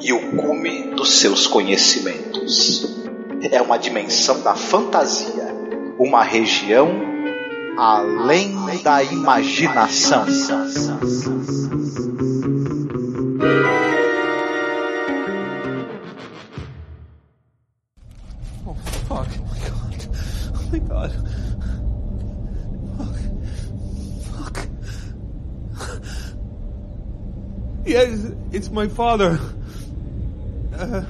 e o cume dos seus conhecimentos. É uma dimensão da fantasia, uma região além da imaginação. Oh, fuck. Oh my god. Oh my god. Yes, it's my father. Uh,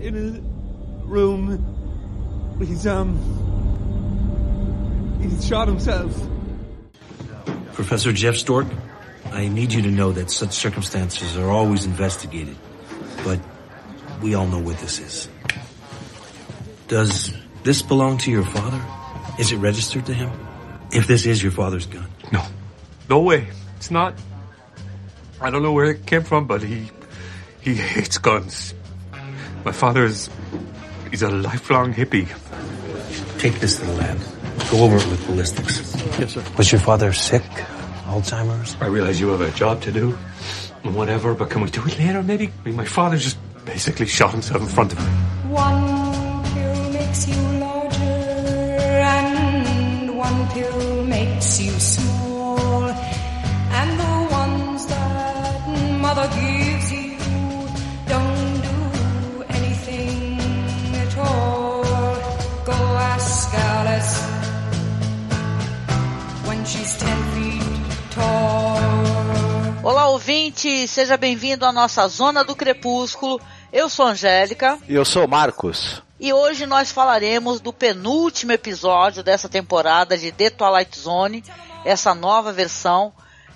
in a room. He's, um. He's shot himself. Professor Jeff Stork, I need you to know that such circumstances are always investigated. But we all know what this is. Does this belong to your father? Is it registered to him? If this is your father's gun. No. No way. It's not. I don't know where it came from, but he. He hates guns. My father is. He's a lifelong hippie. Take this to the lab. Go over it with ballistics. Yes, sir. Was your father sick? Alzheimer's? I realize you have a job to do and whatever, but can we do it later, maybe? I mean, my father just basically shot himself in front of me. One pill makes you larger, and one pill makes you ouvinte, seja bem-vindo à nossa Zona do Crepúsculo. Eu sou Angélica E eu sou Marcos. e hoje nós falaremos do penúltimo episódio dessa temporada de The Twilight Zone, essa nova versão,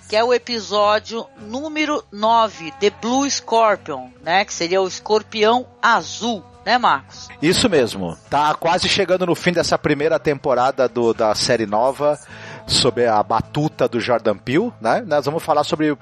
que é o episódio número 9, The Blue Scorpion, né? Que seria o escorpião azul, né, Marcos? Isso mesmo. Tá quase chegando no fim dessa primeira temporada do, da série nova, sob a batuta do Jordan Peele, né? Nós vamos falar sobre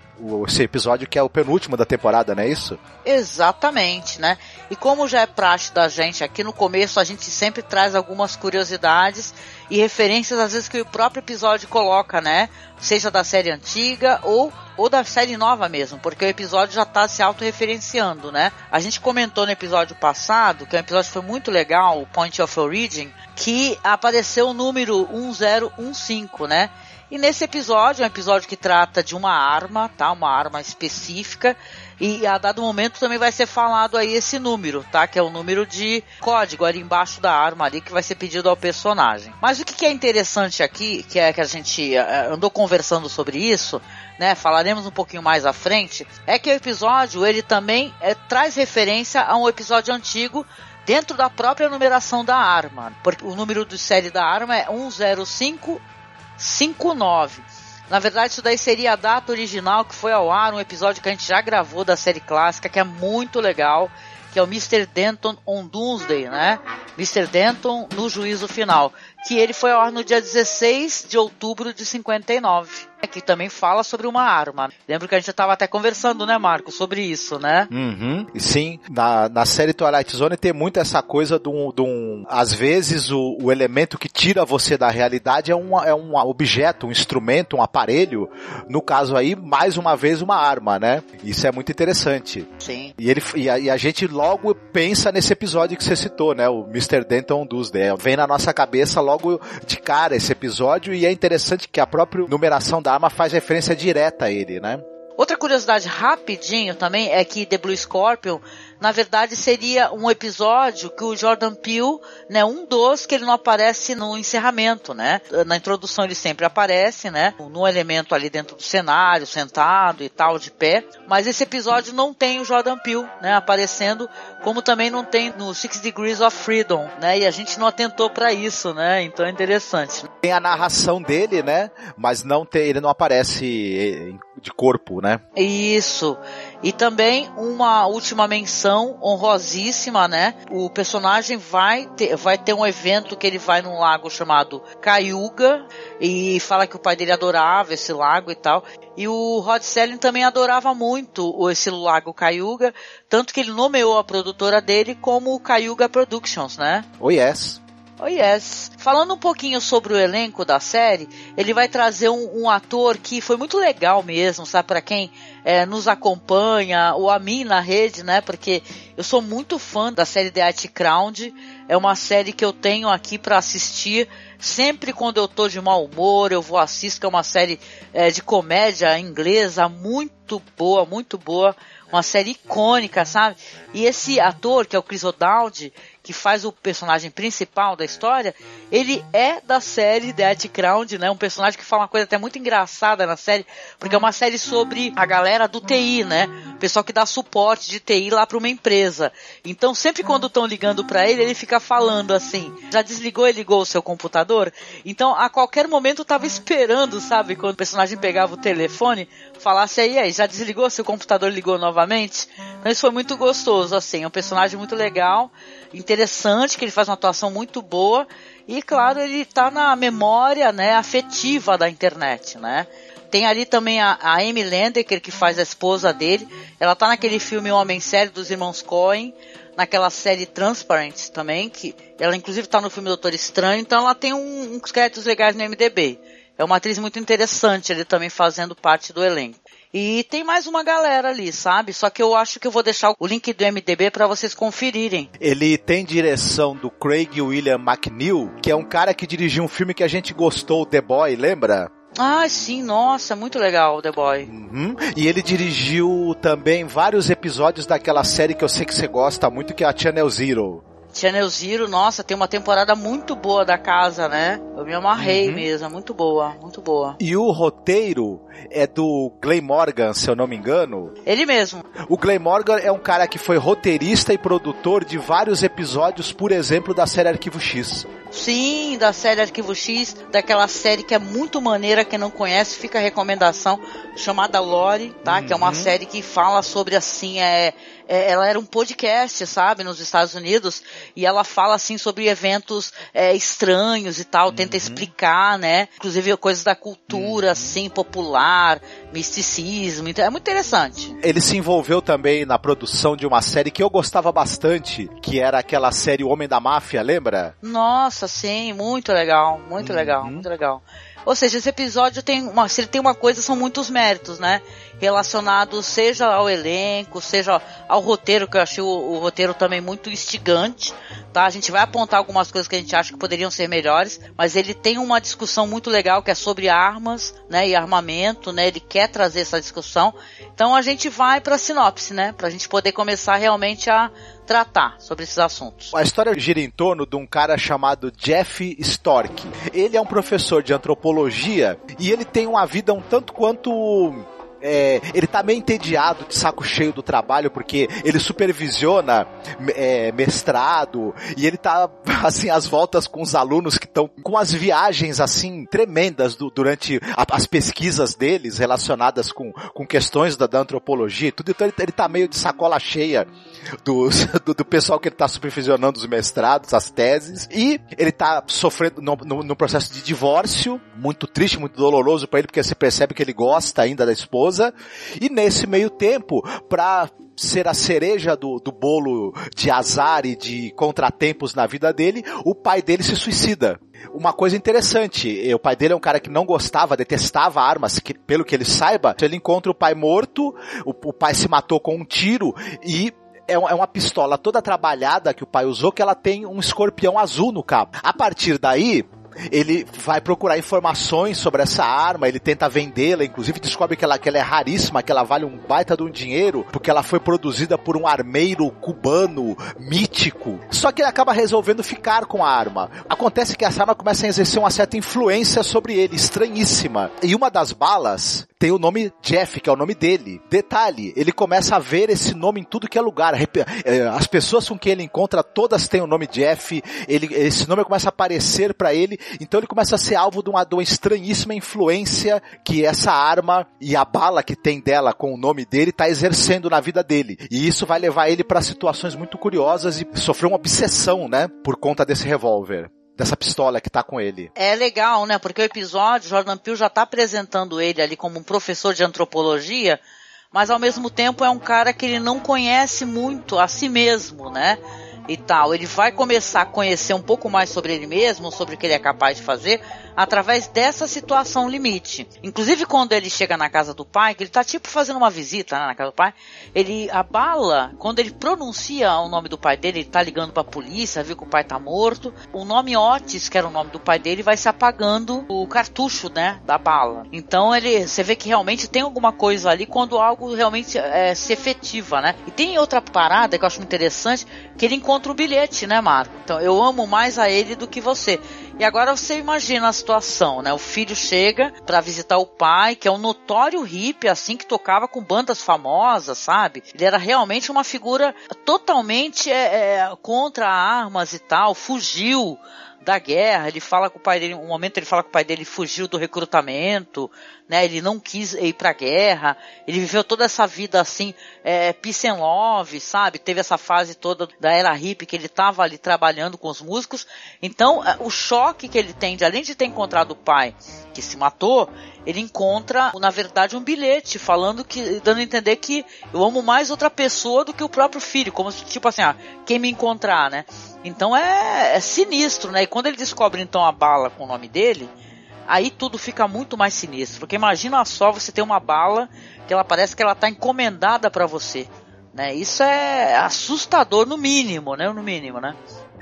esse episódio que é o penúltimo da temporada, não é isso? Exatamente, né? E como já é praxe da gente aqui no começo, a gente sempre traz algumas curiosidades e referências, às vezes, que o próprio episódio coloca, né? Seja da série antiga ou, ou da série nova mesmo, porque o episódio já tá se autorreferenciando, né? A gente comentou no episódio passado, que é um episódio que foi muito legal, o Point of Origin, que apareceu o número 1015, né? E nesse episódio, é um episódio que trata de uma arma, tá? Uma arma específica. E a dado momento também vai ser falado aí esse número, tá? Que é o número de código ali embaixo da arma ali que vai ser pedido ao personagem. Mas o que, é interessante aqui, que é que a gente eh, andou conversando sobre isso, né? Falaremos um pouquinho mais à frente, é que o episódio ele também eh, traz referência a um episódio antigo dentro da própria numeração da arma, porque o número de série da arma é 10559. Na verdade, isso daí seria a data original que foi ao ar, um episódio que a gente já gravou da série clássica, que é muito legal, que é o Mr. Denton on Doomsday, né? Mr. Denton no juízo final, que ele foi ao ar no dia 16 de outubro de 59, que também fala sobre uma arma. Lembro que a gente estava até conversando, né, Marco, sobre isso, né? Uhum. E sim, na, na série Twilight Zone tem muito essa coisa de um. De um às vezes o, o elemento que tira você da realidade é um, é um objeto, um instrumento, um aparelho. No caso aí, mais uma vez, uma arma, né? Isso é muito interessante. Sim. E, ele, e, a, e a gente logo pensa nesse episódio que você citou, né? O Mr. Denton Doomsday. Vem na nossa cabeça logo de cara esse episódio e é interessante que a própria numeração da arma faz referência direta a ele, né? Outra curiosidade rapidinho também é que The Blue Scorpion, na verdade, seria um episódio que o Jordan Peele, né, um dos que ele não aparece no encerramento, né? Na introdução ele sempre aparece, né? Num elemento ali dentro do cenário, sentado e tal, de pé. Mas esse episódio não tem o Jordan Peele, né, aparecendo, como também não tem no Six Degrees of Freedom, né? E a gente não atentou para isso, né? Então é interessante. Tem a narração dele, né? Mas não tem, ele não aparece de corpo, né? Isso. E também uma última menção honrosíssima, né? O personagem vai ter, vai ter um evento que ele vai num lago chamado Cayuga e fala que o pai dele adorava esse lago e tal. E o Rod Selling também adorava muito esse lago Cayuga, tanto que ele nomeou a produtora dele como Cayuga Productions, né? Oh yes. Oh yes. Falando um pouquinho sobre o elenco da série, ele vai trazer um, um ator que foi muito legal mesmo, sabe? Para quem é, nos acompanha, ou a mim na rede, né? Porque eu sou muito fã da série The Art Crown. É uma série que eu tenho aqui para assistir sempre quando eu tô de mau humor, eu vou assistir, é uma série é, de comédia inglesa muito boa, muito boa. Uma série icônica, sabe? E esse ator, que é o Chris O'Dowd, que faz o personagem principal da história, ele é da série Death Crown, né? Um personagem que fala uma coisa até muito engraçada na série, porque é uma série sobre a galera do TI, né? O pessoal que dá suporte de TI lá para uma empresa. Então, sempre quando estão ligando para ele, ele fica falando assim: já desligou e ligou o seu computador? Então, a qualquer momento eu tava esperando, sabe? Quando o personagem pegava o telefone, falasse aí, aí, já desligou seu computador ligou novamente? Então, isso foi muito gostoso, assim. É um personagem muito legal interessante, que ele faz uma atuação muito boa e, claro, ele está na memória, né, afetiva da internet, né? Tem ali também a, a Amy Landecker, que faz a esposa dele. Ela tá naquele filme Homem Sério dos Irmãos Coen, naquela série Transparent também, que ela inclusive tá no filme Doutor Estranho, então ela tem um, uns créditos legais no MDB. É uma atriz muito interessante, ele também fazendo parte do elenco. E tem mais uma galera ali, sabe? Só que eu acho que eu vou deixar o link do MDB para vocês conferirem. Ele tem direção do Craig William McNeil, que é um cara que dirigiu um filme que a gente gostou, The Boy, lembra? Ah, sim, nossa, muito legal, The Boy. Uhum. E ele dirigiu também vários episódios daquela série que eu sei que você gosta muito, que é a Channel Zero. Channel Zero, nossa, tem uma temporada muito boa da casa, né? Eu me amarrei uhum. mesmo, muito boa, muito boa. E o roteiro é do Clay Morgan, se eu não me engano. Ele mesmo. O Clay Morgan é um cara que foi roteirista e produtor de vários episódios, por exemplo, da série Arquivo X. Sim, da série Arquivo X, daquela série que é muito maneira, quem não conhece, fica a recomendação, chamada Lore, tá? Uhum. Que é uma uhum. série que fala sobre, assim, é, é, ela era um podcast, sabe, nos Estados Unidos, e ela fala assim sobre eventos é, estranhos e tal, tenta uhum. explicar, né? Inclusive coisas da cultura, uhum. assim, popular, misticismo, então é muito interessante. Ele se envolveu também na produção de uma série que eu gostava bastante, que era aquela série O Homem da Máfia, lembra? Nossa, sim, muito legal, muito uhum. legal, muito legal. Ou seja, esse episódio tem uma, se ele tem uma coisa, são muitos méritos, né? Relacionados seja ao elenco, seja ao roteiro, que eu achei o, o, roteiro também muito instigante, tá? A gente vai apontar algumas coisas que a gente acha que poderiam ser melhores, mas ele tem uma discussão muito legal que é sobre armas, né? E armamento, né? Ele quer trazer essa discussão. Então a gente vai para a sinopse, né? Pra gente poder começar realmente a tratar sobre esses assuntos. A história gira em torno de um cara chamado Jeff Stork. Ele é um professor de antropologia e ele tem uma vida um tanto quanto é, ele tá meio entediado, de saco cheio do trabalho, porque ele supervisiona é, mestrado e ele tá, assim, às voltas com os alunos que estão com as viagens, assim, tremendas do, durante a, as pesquisas deles relacionadas com, com questões da, da antropologia e tudo. Então ele, ele tá meio de sacola cheia do, do, pessoal que ele tá supervisionando os mestrados, as teses, e ele tá sofrendo no, no, no processo de divórcio, muito triste, muito doloroso para ele, porque você percebe que ele gosta ainda da esposa, esposa, e nesse meio tempo, para ser a cereja do, do bolo de azar e de contratempos na vida dele, o pai dele se suicida uma coisa interessante. O pai dele é um cara que não gostava, detestava armas, que, pelo que ele saiba, ele encontra o pai morto, o, o pai se matou com um tiro e é, é uma pistola toda trabalhada que o pai usou que ela tem um escorpião azul no cabo. A partir daí, ele vai procurar informações sobre essa arma, ele tenta vendê-la, inclusive descobre que ela, que ela é raríssima, que ela vale um baita de um dinheiro, porque ela foi produzida por um armeiro cubano mítico. Só que ele acaba resolvendo ficar com a arma. Acontece que essa arma começa a exercer uma certa influência sobre ele, estranhíssima. E uma das balas tem o nome Jeff, que é o nome dele. Detalhe, ele começa a ver esse nome em tudo que é lugar. É, as pessoas com quem ele encontra, todas têm o nome Jeff. Ele, esse nome começa a aparecer para ele Então ele começa a ser alvo de uma, de uma estranhíssima influência que essa arma e a bala que tem dela com o nome dele tá exercendo na vida dele. E isso vai levar ele para situações muito curiosas e sofrer uma obsessão, né, por conta desse revólver dessa pistola que tá com ele. É legal, né? Porque o episódio, Jordan Peele já tá apresentando ele ali como um professor de antropologia, mas ao mesmo tempo é um cara que ele não conhece muito a si mesmo, né? E tal. Ele vai começar a conhecer um pouco mais sobre ele mesmo, sobre o que ele é capaz de fazer, através dessa situação limite. Inclusive quando ele chega na casa do pai, que ele tá tipo fazendo uma visita né, na casa do pai, ele abala, quando ele pronuncia o nome do pai dele, ele tá ligando pra polícia, viu que o pai tá morto. O nome Otis, que era o nome do pai dele, vai se apagando o cartucho, né, da bala. Então ele, você vê que realmente tem alguma coisa ali quando algo realmente é, se efetiva, né? E tem outra parada que eu acho interessante, que ele encontra o bilhete, né, Marco? Então eu amo mais a ele do que você. E agora você imagina a situação, né? O filho chega para visitar o pai, que é um notório hippie, assim, que tocava com bandas famosas, sabe? Ele era realmente uma figura totalmente é, é, contra armas e tal, fugiu da guerra, ele fala com o pai dele, um momento ele fala que o pai dele fugiu do recrutamento, né? Ele não quis ir pra guerra, ele viveu toda essa vida assim, é, peace and love, sabe? Teve essa fase toda da era hippie que ele tava ali trabalhando com os músicos. Então, é, o choque que ele tem, de além de ter encontrado o pai que se matou, ele encontra, na verdade, um bilhete falando que, dando a entender que eu amo mais outra pessoa do que o próprio filho, como se, tipo assim, ah, quem me encontrar, né? Então é, é sinistro, né? E quando ele descobre então a bala com o nome dele, aí tudo fica muito mais sinistro. Porque imagina só você ter uma bala que ela parece que ela está encomendada para você, né? Isso é assustador no mínimo, né? No mínimo, né?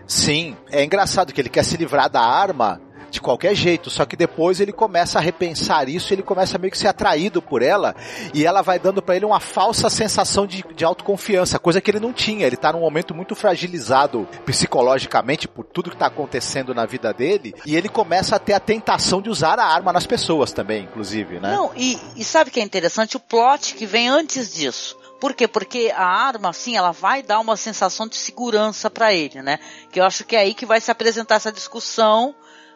Sim, é engraçado que ele quer se livrar da arma de qualquer jeito. Só que depois ele começa a repensar isso, ele começa meio que ser atraído por ela e ela vai dando para ele uma falsa sensação de, de autoconfiança, coisa que ele não tinha. Ele tá num momento muito fragilizado psicologicamente por tudo que tá acontecendo na vida dele e ele começa a ter a tentação de usar a arma nas pessoas também, inclusive, né? Não, e, e sabe que é interessante? O plot que vem antes disso. Por quê? Porque a arma, assim, ela vai dar uma sensação de segurança para ele, né? Que eu acho que é aí que vai se apresentar essa discussão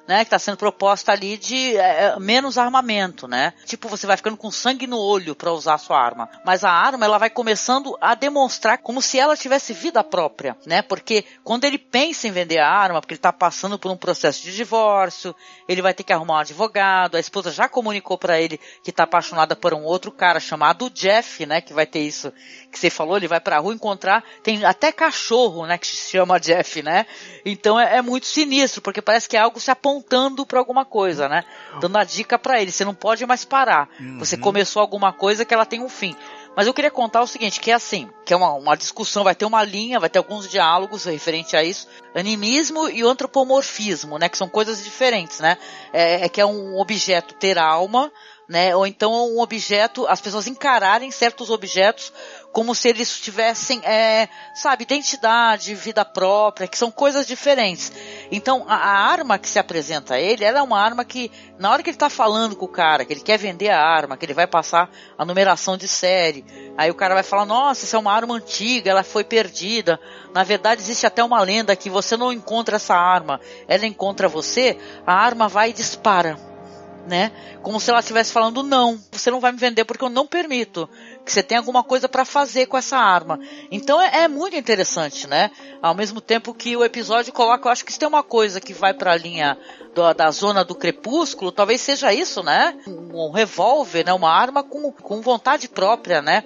né, que está sendo proposta ali de é, é, menos armamento, né? Tipo, você vai ficando com sangue no olho para usar a sua arma. Mas a arma, ela vai começando a demonstrar como se ela tivesse vida própria, né? Porque quando ele pensa em vender a arma, porque ele está passando por um processo de divórcio, ele vai ter que arrumar um advogado, a esposa já comunicou para ele que está apaixonada por um outro cara chamado Jeff, né, que vai ter isso que você falou, ele vai pra rua encontrar, tem até cachorro, né, que se chama Jeff, né? Então é, é muito sinistro, porque parece que é algo se apontando para alguma coisa, né? Dando a dica para ele, você não pode mais parar. Uhum. Você começou alguma coisa que ela tem um fim. Mas eu queria contar o seguinte, que é assim, que é uma, uma discussão, vai ter uma linha, vai ter alguns diálogos referente a isso, animismo e antropomorfismo, né, que são coisas diferentes, né, é, é que é um objeto ter alma, né? Ou então um objeto, as pessoas encararem certos objetos como se eles tivessem, é, sabe, identidade, vida própria, que são coisas diferentes. Então, a, a, arma que se apresenta a ele, ela é uma arma que, na hora que ele está falando com o cara, que ele quer vender a arma, que ele vai passar a numeração de série, aí o cara vai falar, nossa, essa é uma arma antiga, ela foi perdida. Na verdade, existe até uma lenda que você não encontra essa arma, ela encontra você, a arma vai e dispara né? Como se ela estivesse falando não, você não vai me vender porque eu não permito. Que você tem alguma coisa para fazer com essa arma. Então é, é, muito interessante, né? Ao mesmo tempo que o episódio coloca, eu acho que se tem uma coisa que vai para a linha do, da zona do crepúsculo, talvez seja isso, né? Um, um revólver, né? Uma arma com, com vontade própria, né?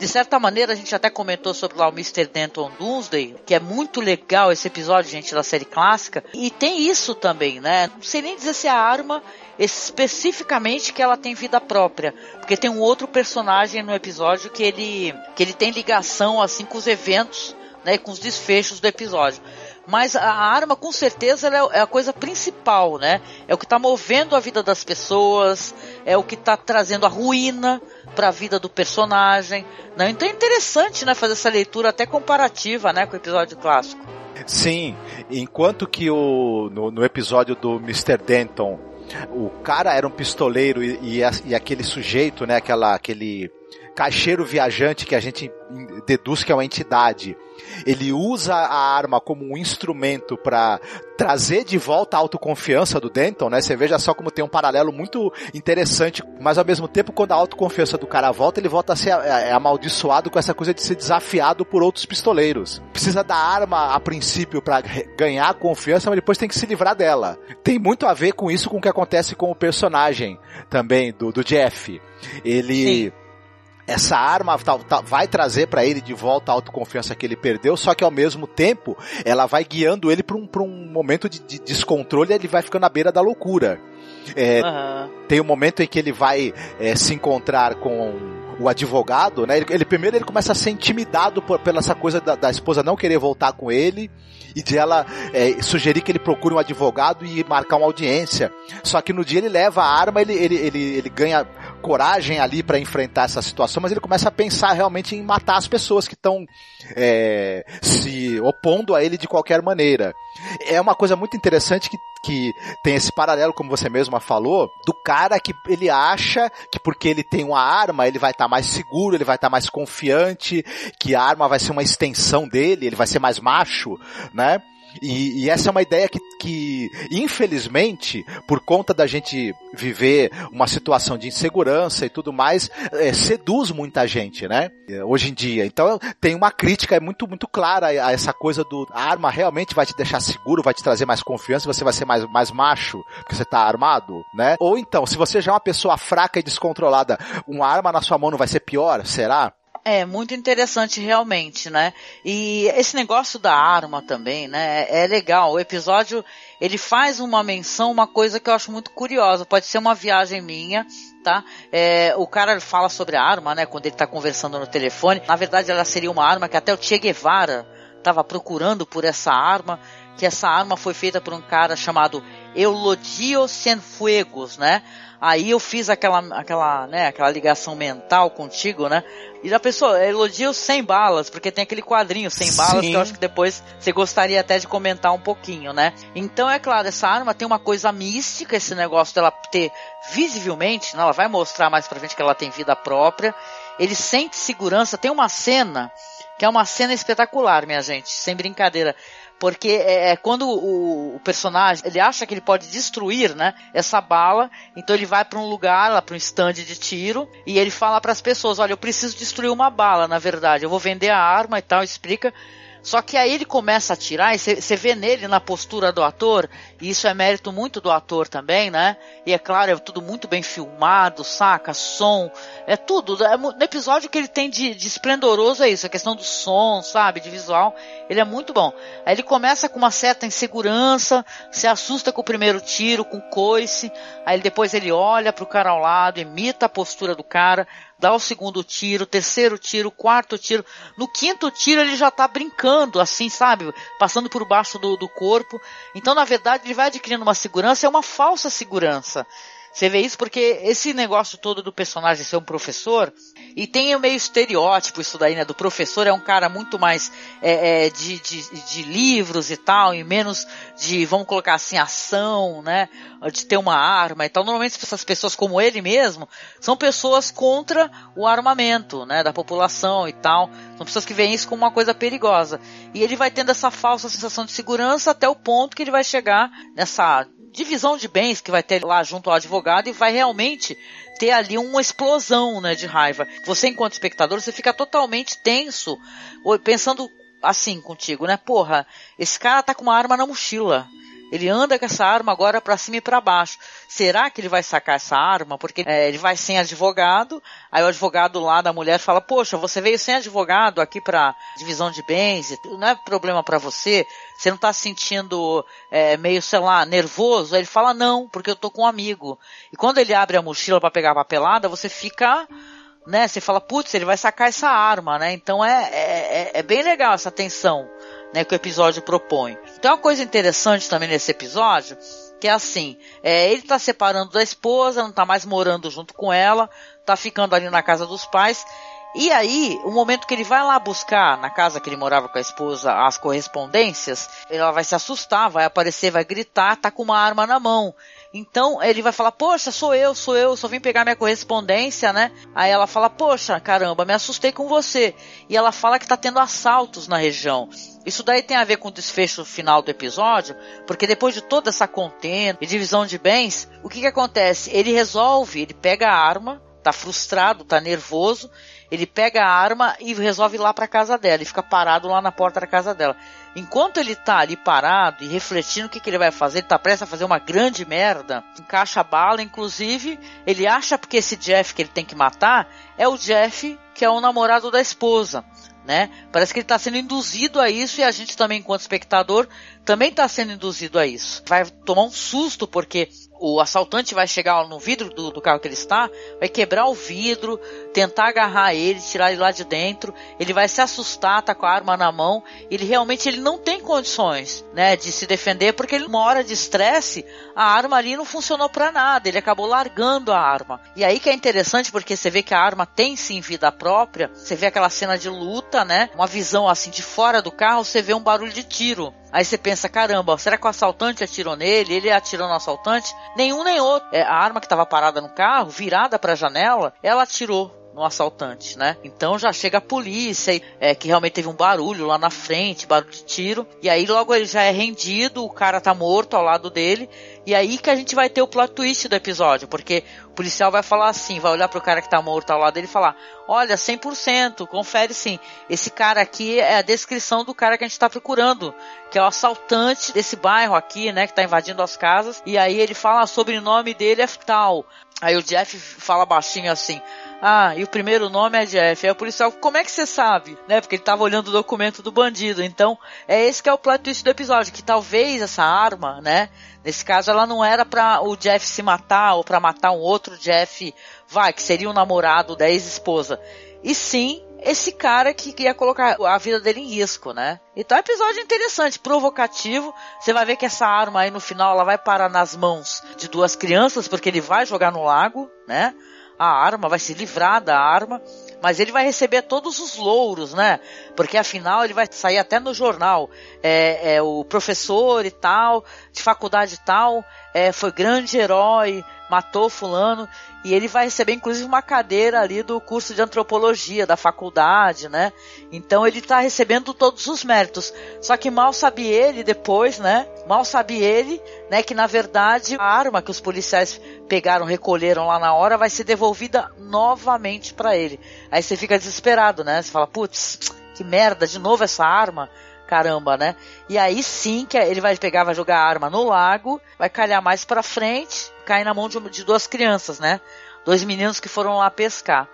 De certa maneira, a gente até comentou sobre lá o Mr. Denton Doomsday, que é muito legal esse episódio, gente, da série clássica. E tem isso também, né? Não sei nem dizer se a arma especificamente que ela tem vida própria, porque tem um outro personagem no episódio que ele que ele tem ligação assim com os eventos, né, com os desfechos do episódio. Mas a arma, com certeza, é, é a coisa principal, né? É o que está movendo a vida das pessoas, é o que está trazendo a ruína para a vida do personagem. Né? Então é interessante, né, fazer essa leitura até comparativa, né, com o episódio clássico. Sim, enquanto que o no, no episódio do Mr. Denton o cara era um pistoleiro e, e, e, aquele sujeito, né, aquela, aquele caixeiro viajante que a gente deduz que é uma entidade, ele usa a arma como um instrumento para trazer de volta a autoconfiança do Denton, né? Você veja só como tem um paralelo muito interessante, mas ao mesmo tempo quando a autoconfiança do cara volta, ele volta a ser é, é amaldiçoado com essa coisa de ser desafiado por outros pistoleiros. Precisa da arma a princípio para ganhar confiança, mas depois tem que se livrar dela. Tem muito a ver com isso com o que acontece com o personagem também do, do Jeff. Ele Sim essa arma tá, tá, vai trazer para ele de volta a autoconfiança que ele perdeu, só que ao mesmo tempo ela vai guiando ele para um, um momento de, de descontrole e ele vai ficando à beira da loucura. É, uhum. Tem um momento em que ele vai é, se encontrar com o advogado, né? Ele, ele, primeiro ele começa a ser intimidado por, pela essa coisa da, da esposa não querer voltar com ele e de ela é, sugerir que ele procure um advogado e marcar uma audiência. Só que no dia ele leva a arma, ele, ele, ele, ele ganha coragem ali para enfrentar essa situação, mas ele começa a pensar realmente em matar as pessoas que estão é, se opondo a ele de qualquer maneira. É uma coisa muito interessante que, que tem esse paralelo, como você mesma falou, do cara que ele acha que porque ele tem uma arma, ele vai estar tá mais seguro, ele vai estar tá mais confiante, que a arma vai ser uma extensão dele, ele vai ser mais macho, né? E, e, essa é uma ideia que, que, infelizmente, por conta da gente viver uma situação de insegurança e tudo mais, é, seduz muita gente, né? Hoje em dia. Então tem uma crítica muito, muito clara a essa coisa do a arma realmente vai te deixar seguro, vai te trazer mais confiança, você vai ser mais, mais macho, porque você tá armado, né? Ou então, se você já é uma pessoa fraca e descontrolada, uma arma na sua mão não vai ser pior? Será? É, muito interessante realmente, né? E esse negócio da arma também, né? É legal. O episódio, ele faz uma menção, uma coisa que eu acho muito curiosa. Pode ser uma viagem minha, tá? É, o cara fala sobre a arma, né? Quando ele tá conversando no telefone. Na verdade, ela seria uma arma que até o Che Guevara estava procurando por essa arma. Que essa arma foi feita por um cara chamado Eulodio Cienfuegos, né? Aí eu fiz aquela, aquela, né, aquela ligação mental contigo, né? E a pessoa elogio sem balas, porque tem aquele quadrinho sem balas Sim. que eu acho que depois você gostaria até de comentar um pouquinho, né? Então é claro, essa arma tem uma coisa mística, esse negócio dela ter visivelmente, né, ela vai mostrar mais pra gente que ela tem vida própria. Ele sente segurança, tem uma cena que é uma cena espetacular, minha gente, sem brincadeira. Porque é, é quando o, o, personagem ele acha que ele pode destruir, né, essa bala, então ele vai para um lugar, lá para um stand de tiro, e ele fala para as pessoas, olha, eu preciso destruir uma bala, na verdade, eu vou vender a arma e tal, explica. Só que aí ele começa a atirar e você vê nele na postura do ator, e isso é mérito muito do ator também, né? E é claro, é tudo muito bem filmado, saca? Som, é tudo. É, no episódio que ele tem de, de esplendoroso é isso, a questão do som, sabe? De visual, ele é muito bom. Aí ele começa com uma certa insegurança, se assusta com o primeiro tiro, com coice, aí depois ele olha pro cara ao lado, imita a postura do cara, dá o segundo tiro, terceiro tiro, quarto tiro. No quinto tiro ele já tá brincando, assim, sabe? Passando por baixo do, do corpo. Então, na verdade, ele vai adquirindo uma segurança, é uma falsa segurança. Você vê isso porque esse negócio todo do personagem ser um professor, e tem o meio estereótipo isso daí, né? Do professor é um cara muito mais é, é, de, de, de, livros e tal, e menos de, vamos colocar assim, ação, né? De ter uma arma e tal. Normalmente essas pessoas como ele mesmo são pessoas contra o armamento, né? Da população e tal. São pessoas que veem isso como uma coisa perigosa. E ele vai tendo essa falsa sensação de segurança até o ponto que ele vai chegar nessa divisão de bens que vai ter lá junto ao advogado e vai realmente ter ali uma explosão, né, de raiva. Você enquanto espectador, você fica totalmente tenso, pensando assim contigo, né? Porra, esse cara tá com uma arma na mochila. Ele anda com essa arma agora para cima e para baixo. Será que ele vai sacar essa arma? Porque é, ele vai sem advogado. Aí o advogado lá da mulher fala: Poxa, você veio sem advogado aqui para divisão de bens. Não é problema para você? Você não tá se sentindo é, meio, sei lá, nervoso? Aí ele fala: Não, porque eu tô com um amigo. E quando ele abre a mochila para pegar a papelada, você fica né? Você fala, putz, ele vai sacar essa arma, né? Então é, é, é bem legal essa tensão né, que o episódio propõe. Então, uma coisa interessante também nesse episódio, que é assim, é, ele está separando da esposa, não está mais morando junto com ela, está ficando ali na casa dos pais, E aí, o momento que ele vai lá buscar na casa que ele morava com a esposa as correspondências, ela vai se assustar, vai aparecer, vai gritar, tá com uma arma na mão. Então ele vai falar, poxa, sou eu, sou eu, só vim pegar minha correspondência, né? Aí ela fala, poxa, caramba, me assustei com você. E ela fala que tá tendo assaltos na região. Isso daí tem a ver com o desfecho final do episódio, porque depois de toda essa contenda e divisão de bens, o que que acontece? Ele resolve, ele pega a arma, tá frustrado, tá nervoso, ele pega a arma e resolve ir lá para casa dela, e fica parado lá na porta da casa dela. Enquanto ele tá ali parado e refletindo o que, que ele vai fazer, ele tá prestes a fazer uma grande merda, encaixa a bala, inclusive, ele acha porque esse Jeff que ele tem que matar é o Jeff que é o namorado da esposa. Né? Parece que ele está sendo induzido a isso e a gente também, enquanto espectador, também está sendo induzido a isso. Vai tomar um susto porque o assaltante vai chegar no vidro do, do, carro que ele está, vai quebrar o vidro, tentar agarrar ele, tirar ele lá de dentro, ele vai se assustar, tá com a arma na mão, ele realmente ele não tem condições, né, de se defender, porque ele, uma hora de estresse, a arma ali não funcionou para nada, ele acabou largando a arma. E aí que é interessante, porque você vê que a arma tem sim vida própria, você vê aquela cena de luta, né, uma visão assim de fora do carro, você vê um barulho de tiro. Aí você pensa, caramba, será que o assaltante atirou nele? Ele atirou no assaltante? Nenhum nem outro. É, a arma que estava parada no carro, virada para a janela, ela atirou no assaltante, né? Então já chega a polícia, é, que realmente teve um barulho lá na frente, barulho de tiro, e aí logo ele já é rendido, o cara tá morto ao lado dele, e aí que a gente vai ter o plot twist do episódio, porque o policial vai falar assim, vai olhar pro cara que tá morto ao lado dele e falar, olha, 100%, confere sim, esse cara aqui é a descrição do cara que a gente tá procurando, que é o assaltante desse bairro aqui, né, que tá invadindo as casas, e aí ele fala, sobre o nome dele é tal, aí o Jeff fala baixinho assim, ah, e o primeiro nome é Jeff. Aí o policial, como é que você sabe? Né? Porque ele tava olhando o documento do bandido. Então, é esse que é o plot twist do episódio, que talvez essa arma, né? Nesse caso, ela não era para o Jeff se matar ou para matar um outro Jeff, vai, que seria o um namorado da ex-esposa. E sim, esse cara que queria colocar a vida dele em risco, né? Então é um episódio interessante, provocativo. Você vai ver que essa arma aí no final ela vai parar nas mãos de duas crianças, porque ele vai jogar no lago, né? a arma, vai se livrar da arma, mas ele vai receber todos os louros, né? Porque afinal ele vai sair até no jornal. É, é o professor e tal, de faculdade e tal, é, foi grande herói, matou fulano, e ele vai receber inclusive uma cadeira ali do curso de antropologia da faculdade, né? Então ele está recebendo todos os méritos. Só que mal sabe ele depois, né? Mal sabe ele, né, que na verdade a arma que os policiais pegaram, recolheram lá na hora vai ser devolvida novamente para ele. Aí você fica desesperado, né? Você fala, putz, que merda, de novo essa arma caramba, né? E aí sim que ele vai pegar, vai jogar a arma no lago, vai calhar mais pra frente, cair na mão de, de duas crianças, né? Dois meninos que foram lá pescar.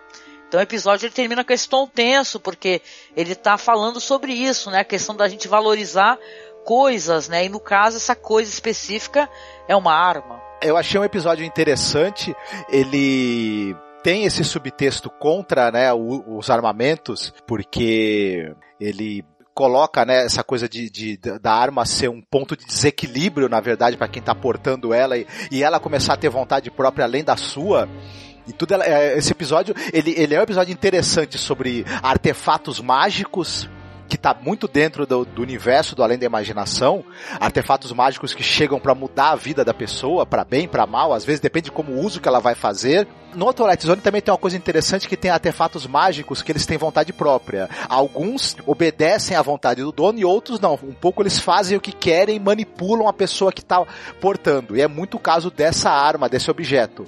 Então o episódio ele termina com esse tom tenso, porque ele está falando sobre isso, né? A questão da gente valorizar coisas, né? E no caso, essa coisa específica é uma arma. Eu achei um episódio interessante. Ele tem esse subtexto contra né, os armamentos, porque ele coloca né, essa coisa de, de, da arma ser um ponto de desequilíbrio, na verdade, para quem está portando ela e, e ela começar a ter vontade própria além da sua. E tudo é, esse episódio, ele, ele é um episódio interessante sobre artefatos mágicos, que está muito dentro do, do, universo do além da imaginação, artefatos mágicos que chegam para mudar a vida da pessoa, para bem, para mal, às vezes depende de como o uso que ela vai fazer. No Twilight Zone também tem uma coisa interessante que tem artefatos mágicos que eles têm vontade própria. Alguns obedecem à vontade do dono e outros não. Um pouco eles fazem o que querem manipulam a pessoa que está portando. E é muito o caso dessa arma, desse objeto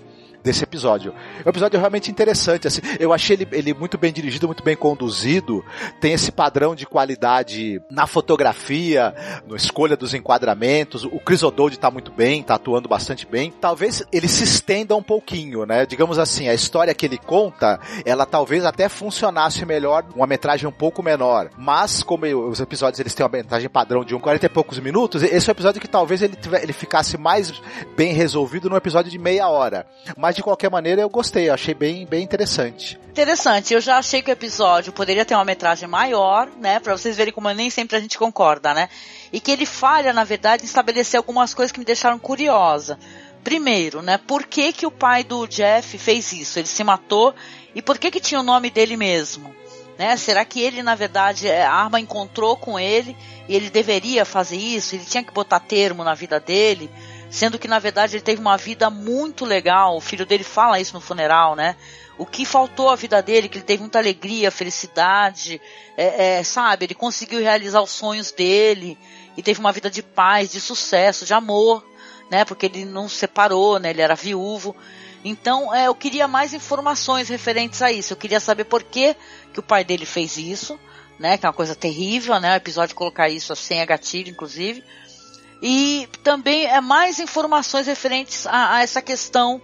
desse episódio. É um episódio realmente interessante, assim, eu achei ele, ele muito bem dirigido, muito bem conduzido, tem esse padrão de qualidade na fotografia, na escolha dos enquadramentos, o Chris O'Dowd tá muito bem, tá atuando bastante bem. Talvez ele se estenda um pouquinho, né? Digamos assim, a história que ele conta, ela talvez até funcionasse melhor uma metragem um pouco menor, mas como os episódios eles têm uma metragem padrão de um 40 e poucos minutos, esse é um episódio que talvez ele, tiver, ele ficasse mais bem resolvido num episódio de meia hora. Mas de qualquer maneira eu gostei, eu achei bem, bem interessante. Interessante, eu já achei que o episódio poderia ter uma metragem maior, né, para vocês verem como nem sempre a gente concorda, né? E que ele falha, na verdade, em estabelecer algumas coisas que me deixaram curiosa. Primeiro, né? Por que, que o pai do Jeff fez isso? Ele se matou e por que, que tinha o nome dele mesmo? Né? Será que ele, na verdade, a arma encontrou com ele e ele deveria fazer isso? Ele tinha que botar termo na vida dele? Sendo que, na verdade, ele teve uma vida muito legal. O filho dele fala isso no funeral, né? O que faltou à vida dele, que ele teve muita alegria, felicidade, é, é, sabe? Ele conseguiu realizar os sonhos dele e teve uma vida de paz, de sucesso, de amor, né? Porque ele não se separou, né? Ele era viúvo. Então, é, eu queria mais informações referentes a isso. Eu queria saber por que, que o pai dele fez isso, né? Que é uma coisa terrível, né? O episódio colocar isso assim é gatilho, inclusive. E também é mais informações referentes a, a essa questão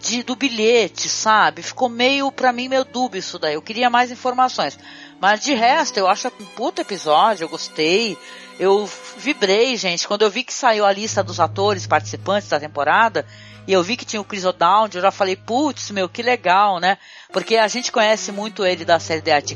de, do bilhete, sabe? Ficou meio, para mim, meio dúbio isso daí. Eu queria mais informações. Mas de resto, eu acho um puto episódio, eu gostei. Eu vibrei, gente, quando eu vi que saiu a lista dos atores participantes da temporada, e eu vi que tinha o Chris O'Dowd, eu já falei, putz, meu, que legal, né? Porque a gente conhece muito ele da série The Art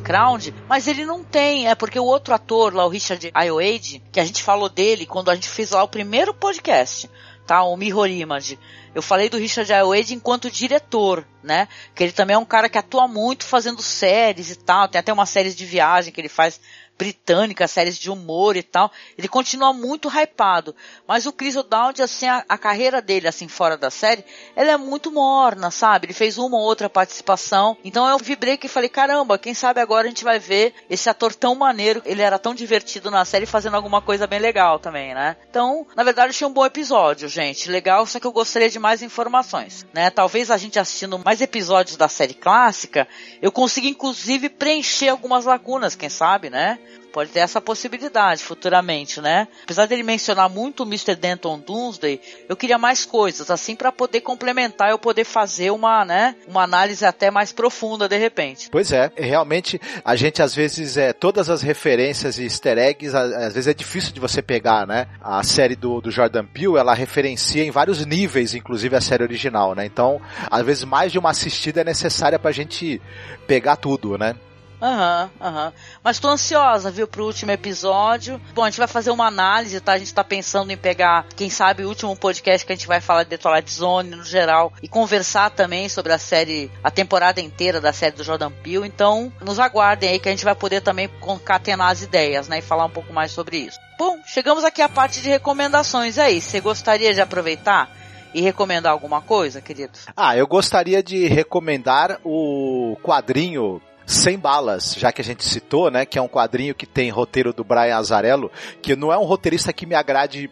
mas ele não tem, é porque o outro ator lá, o Richard Ayoade, que a gente falou dele quando a gente fez lá o primeiro podcast, tá? O Mirror Image. Eu falei do Richard Ayoade enquanto diretor, né? Que ele também é um cara que atua muito fazendo séries e tal. Tem até uma série de viagem que ele faz britânica, séries de humor e tal. Ele continua muito hypado. Mas o Chris O'Dowd, assim, a, a, carreira dele, assim, fora da série, ela é muito morna, sabe? Ele fez uma ou outra participação. Então eu vibrei que falei, caramba, quem sabe agora a gente vai ver esse ator tão maneiro. Ele era tão divertido na série fazendo alguma coisa bem legal também, né? Então, na verdade, achei um bom episódio, gente. Legal, só que eu gostaria de mais informações, né? Talvez a gente assistindo mais episódios da série clássica, eu consiga inclusive preencher algumas lacunas, quem sabe, né? Pode ter essa possibilidade futuramente, né? Apesar dele mencionar muito o Mr. Denton Doomsday, eu queria mais coisas, assim, para poder complementar, eu poder fazer uma, né, uma análise até mais profunda de repente. Pois é, realmente a gente às vezes é todas as referências e easter eggs, às vezes é difícil de você pegar, né? A série do, do Jordan Peele, ela referencia em vários níveis, inclusive a série original, né? Então, às vezes mais de uma assistida é necessária pra gente pegar tudo, né? Aham, uhum, aham. Uhum. Mas tô ansiosa, viu, pro último episódio. Bom, a gente vai fazer uma análise, tá? A gente tá pensando em pegar, quem sabe, o último podcast que a gente vai falar de Twilight Zone no geral e conversar também sobre a série, a temporada inteira da série do Jordan Peele. Então, nos aguardem aí que a gente vai poder também concatenar as ideias, né? E falar um pouco mais sobre isso. Bom, chegamos aqui à parte de recomendações. E aí, você gostaria de aproveitar? e recomendar alguma coisa, querido? Ah, eu gostaria de recomendar o quadrinho sem Balas, já que a gente citou, né, que é um quadrinho que tem roteiro do Brian Azarello, que não é um roteirista que me agrade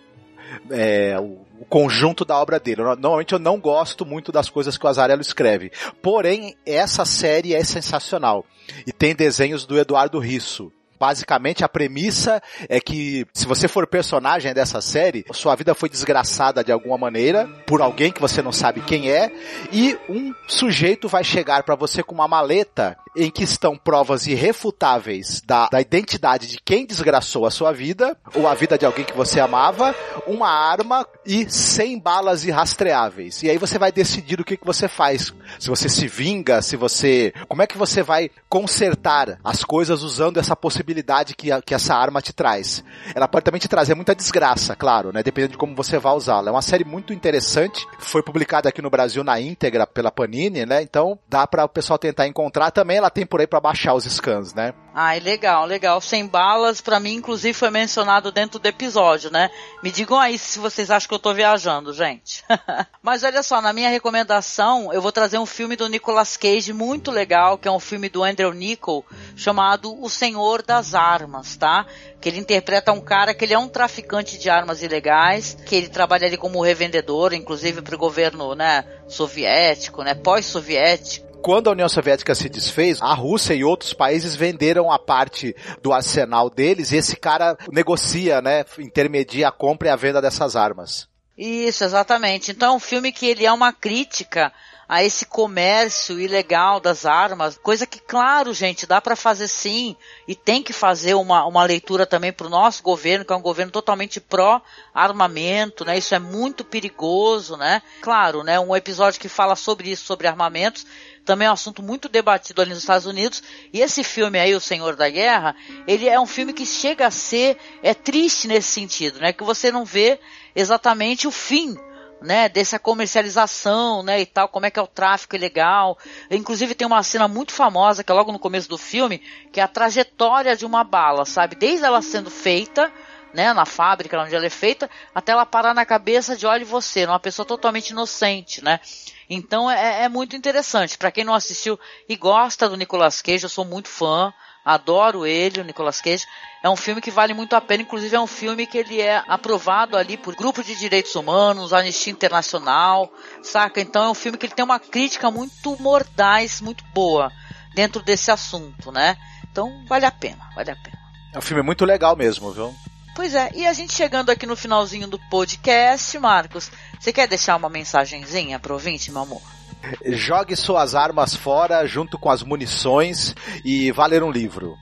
é, o, conjunto da obra dele. Normalmente eu não gosto muito das coisas que o Azarello escreve. Porém, essa série é sensacional. E tem desenhos do Eduardo Risso. Basicamente, a premissa é que se você for personagem dessa série, sua vida foi desgraçada de alguma maneira por alguém que você não sabe quem é, e um sujeito vai chegar para você com uma maleta em que estão provas irrefutáveis da, da identidade de quem desgraçou a sua vida, ou a vida de alguém que você amava, uma arma e 100 balas irrastreáveis. E aí você vai decidir o que, que você faz. Se você se vinga, se você. Como é que você vai consertar as coisas usando essa possibilidade que, a, que essa arma te traz. Ela pode também te trazer muita desgraça, claro, né? Dependendo de como você vai usá-la. É uma série muito interessante. Foi publicada aqui no Brasil na íntegra pela Panini, né? Então dá para o pessoal tentar encontrar também ela tem por aí para baixar os scans, né? Ai, legal, legal. Sem balas, para mim, inclusive, foi mencionado dentro do episódio, né? Me digam aí se vocês acham que eu tô viajando, gente. Mas olha só, na minha recomendação, eu vou trazer um filme do Nicolas Cage muito legal, que é um filme do Andrew Nichol, chamado O Senhor das Armas, tá? Que ele interpreta um cara que ele é um traficante de armas ilegais, que ele trabalha ali como revendedor, inclusive pro governo, né, soviético, né, pós-soviético quando a União Soviética se desfez, a Rússia e outros países venderam a parte do arsenal deles e esse cara negocia, né, intermedia a compra e a venda dessas armas. Isso, exatamente. Então é um filme que ele é uma crítica a esse comércio ilegal das armas, coisa que, claro, gente, dá para fazer sim, e tem que fazer uma, uma leitura também para o nosso governo, que é um governo totalmente pró-armamento, né? Isso é muito perigoso, né? Claro, né? Um episódio que fala sobre isso, sobre armamentos, também é um assunto muito debatido ali nos Estados Unidos. E esse filme aí, O Senhor da Guerra, ele é um filme que chega a ser é triste nesse sentido, né? Que você não vê exatamente o fim né, dessa comercialização, né, e tal, como é que é o tráfico ilegal. Inclusive tem uma cena muito famosa que é logo no começo do filme, que é a trajetória de uma bala, sabe? Desde ela sendo feita, né, na fábrica onde ela é feita, até ela parar na cabeça de olhe você, uma pessoa totalmente inocente, né? Então é, é muito interessante. Para quem não assistiu e gosta do Nicolas Cage, eu sou muito fã. Adoro ele, o Nicolas Cage. É um filme que vale muito a pena, inclusive é um filme que ele é aprovado ali por grupo de direitos humanos, Anistia Internacional, saca? Então é um filme que ele tem uma crítica muito mordaz, muito boa dentro desse assunto, né? Então vale a pena, vale a pena. É um filme muito legal mesmo, viu? Pois é, e a gente chegando aqui no finalzinho do podcast, Marcos, você quer deixar uma mensagenzinha pro ouvinte, meu amor? Jogue suas armas fora junto com as munições e vá ler um livro.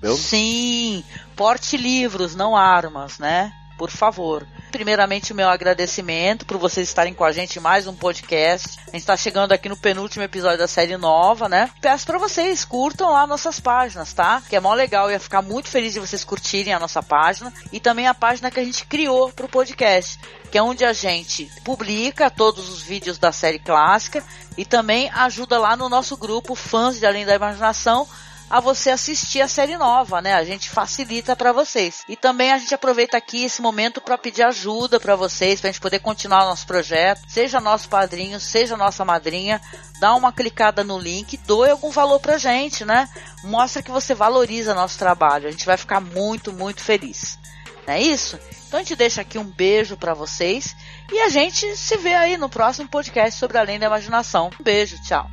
Viu? Sim, porte livros, não armas, né? Por favor. Primeiramente, o meu agradecimento por vocês estarem com a gente em mais um podcast. A gente está chegando aqui no penúltimo episódio da série nova, né? Peço para vocês, curtam lá nossas páginas, tá? Que é mó legal, eu ia ficar muito feliz de vocês curtirem a nossa página e também a página que a gente criou pro podcast, que é onde a gente publica todos os vídeos da série clássica e também ajuda lá no nosso grupo Fãs de Além da Imaginação a você assistir a série nova, né? A gente facilita para vocês. E também a gente aproveita aqui esse momento para pedir ajuda para vocês, pra gente poder continuar o nosso projeto. Seja nosso padrinho, seja nossa madrinha, dá uma clicada no link, doe algum valor pra gente, né? Mostra que você valoriza nosso trabalho. A gente vai ficar muito, muito feliz. Não é isso? Então a gente deixa aqui um beijo para vocês e a gente se vê aí no próximo podcast sobre Além da Imaginação. Um beijo, tchau.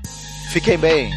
Fiquem bem.